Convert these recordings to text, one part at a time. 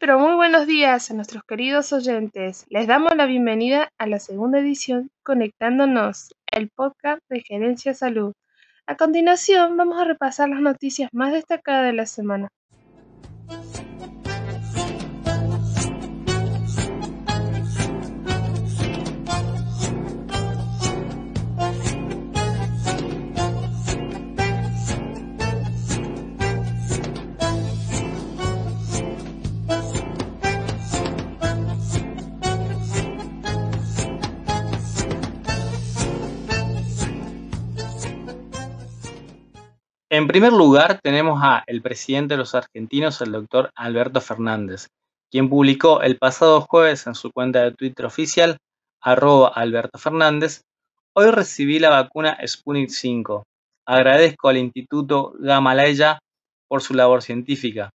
Pero muy buenos días a nuestros queridos oyentes. Les damos la bienvenida a la segunda edición Conectándonos, el podcast de Gerencia Salud. A continuación vamos a repasar las noticias más destacadas de la semana. En primer lugar, tenemos a el presidente de los argentinos, el doctor Alberto Fernández, quien publicó el pasado jueves en su cuenta de Twitter oficial, arroba Alberto Fernández, hoy recibí la vacuna Sputnik 5. Agradezco al Instituto Gamaleya por su labor científica,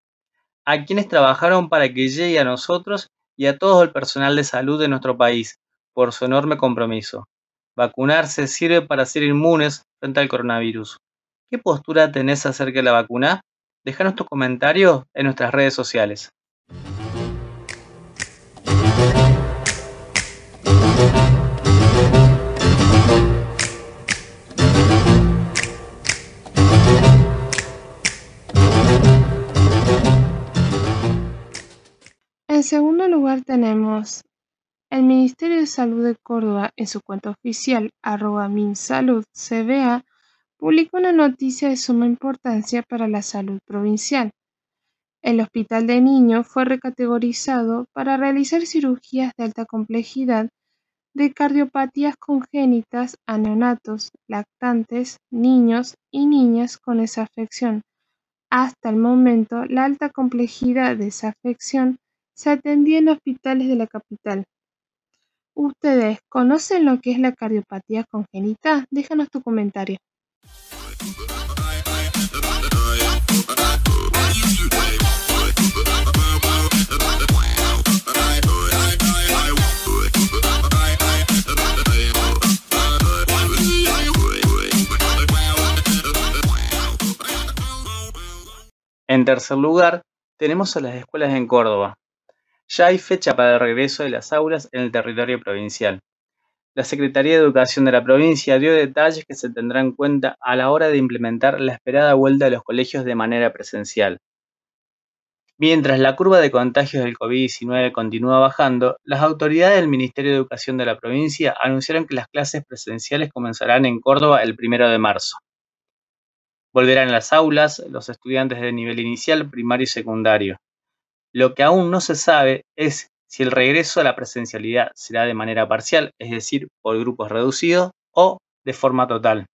a quienes trabajaron para que llegue a nosotros y a todo el personal de salud de nuestro país, por su enorme compromiso. Vacunarse sirve para ser inmunes frente al coronavirus. ¿Qué postura tenés acerca de la vacuna? Déjanos tu comentario en nuestras redes sociales. En segundo lugar tenemos el Ministerio de Salud de Córdoba en su cuenta oficial arroba minsaludcba publicó una noticia de suma importancia para la salud provincial. El Hospital de Niños fue recategorizado para realizar cirugías de alta complejidad de cardiopatías congénitas a neonatos, lactantes, niños y niñas con esa afección. Hasta el momento, la alta complejidad de esa afección se atendía en hospitales de la capital. ¿Ustedes conocen lo que es la cardiopatía congénita? Déjanos tu comentario. En tercer lugar, tenemos a las escuelas en Córdoba. Ya hay fecha para el regreso de las aulas en el territorio provincial. La Secretaría de Educación de la provincia dio detalles que se tendrán en cuenta a la hora de implementar la esperada vuelta de los colegios de manera presencial. Mientras la curva de contagios del COVID-19 continúa bajando, las autoridades del Ministerio de Educación de la provincia anunciaron que las clases presenciales comenzarán en Córdoba el 1 de marzo. Volverán a las aulas los estudiantes de nivel inicial, primario y secundario. Lo que aún no se sabe es si el regreso a la presencialidad será de manera parcial, es decir, por grupos reducidos, o de forma total.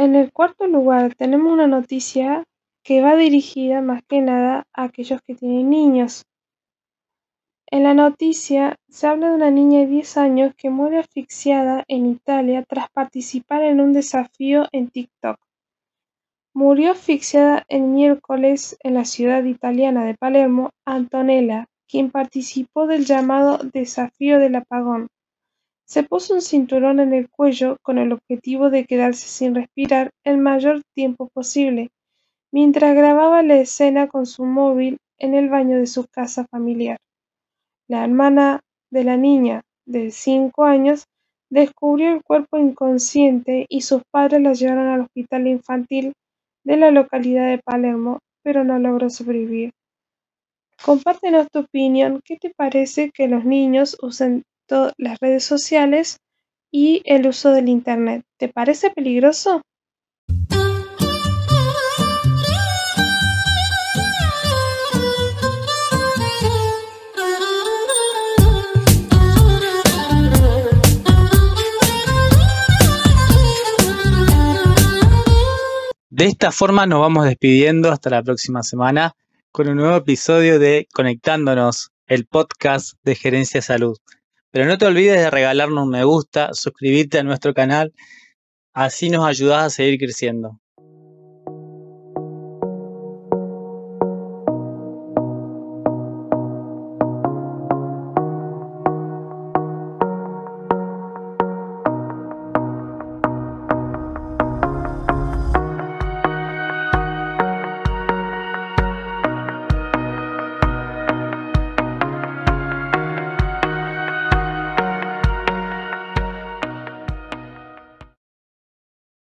En el cuarto lugar tenemos una noticia que va dirigida más que nada a aquellos que tienen niños. En la noticia se habla de una niña de 10 años que muere asfixiada en Italia tras participar en un desafío en TikTok. Murió asfixiada el miércoles en la ciudad italiana de Palermo Antonella, quien participó del llamado Desafío del Apagón. Se puso un cinturón en el cuello con el objetivo de quedarse sin respirar el mayor tiempo posible, mientras grababa la escena con su móvil en el baño de su casa familiar. La hermana de la niña, de cinco años, descubrió el cuerpo inconsciente y sus padres la llevaron al hospital infantil de la localidad de Palermo, pero no logró sobrevivir. Compártenos tu opinión, ¿qué te parece que los niños usen las redes sociales y el uso del Internet. ¿Te parece peligroso? De esta forma nos vamos despidiendo hasta la próxima semana con un nuevo episodio de Conectándonos, el podcast de Gerencia Salud. Pero no te olvides de regalarnos un me gusta, suscribirte a nuestro canal, así nos ayudas a seguir creciendo.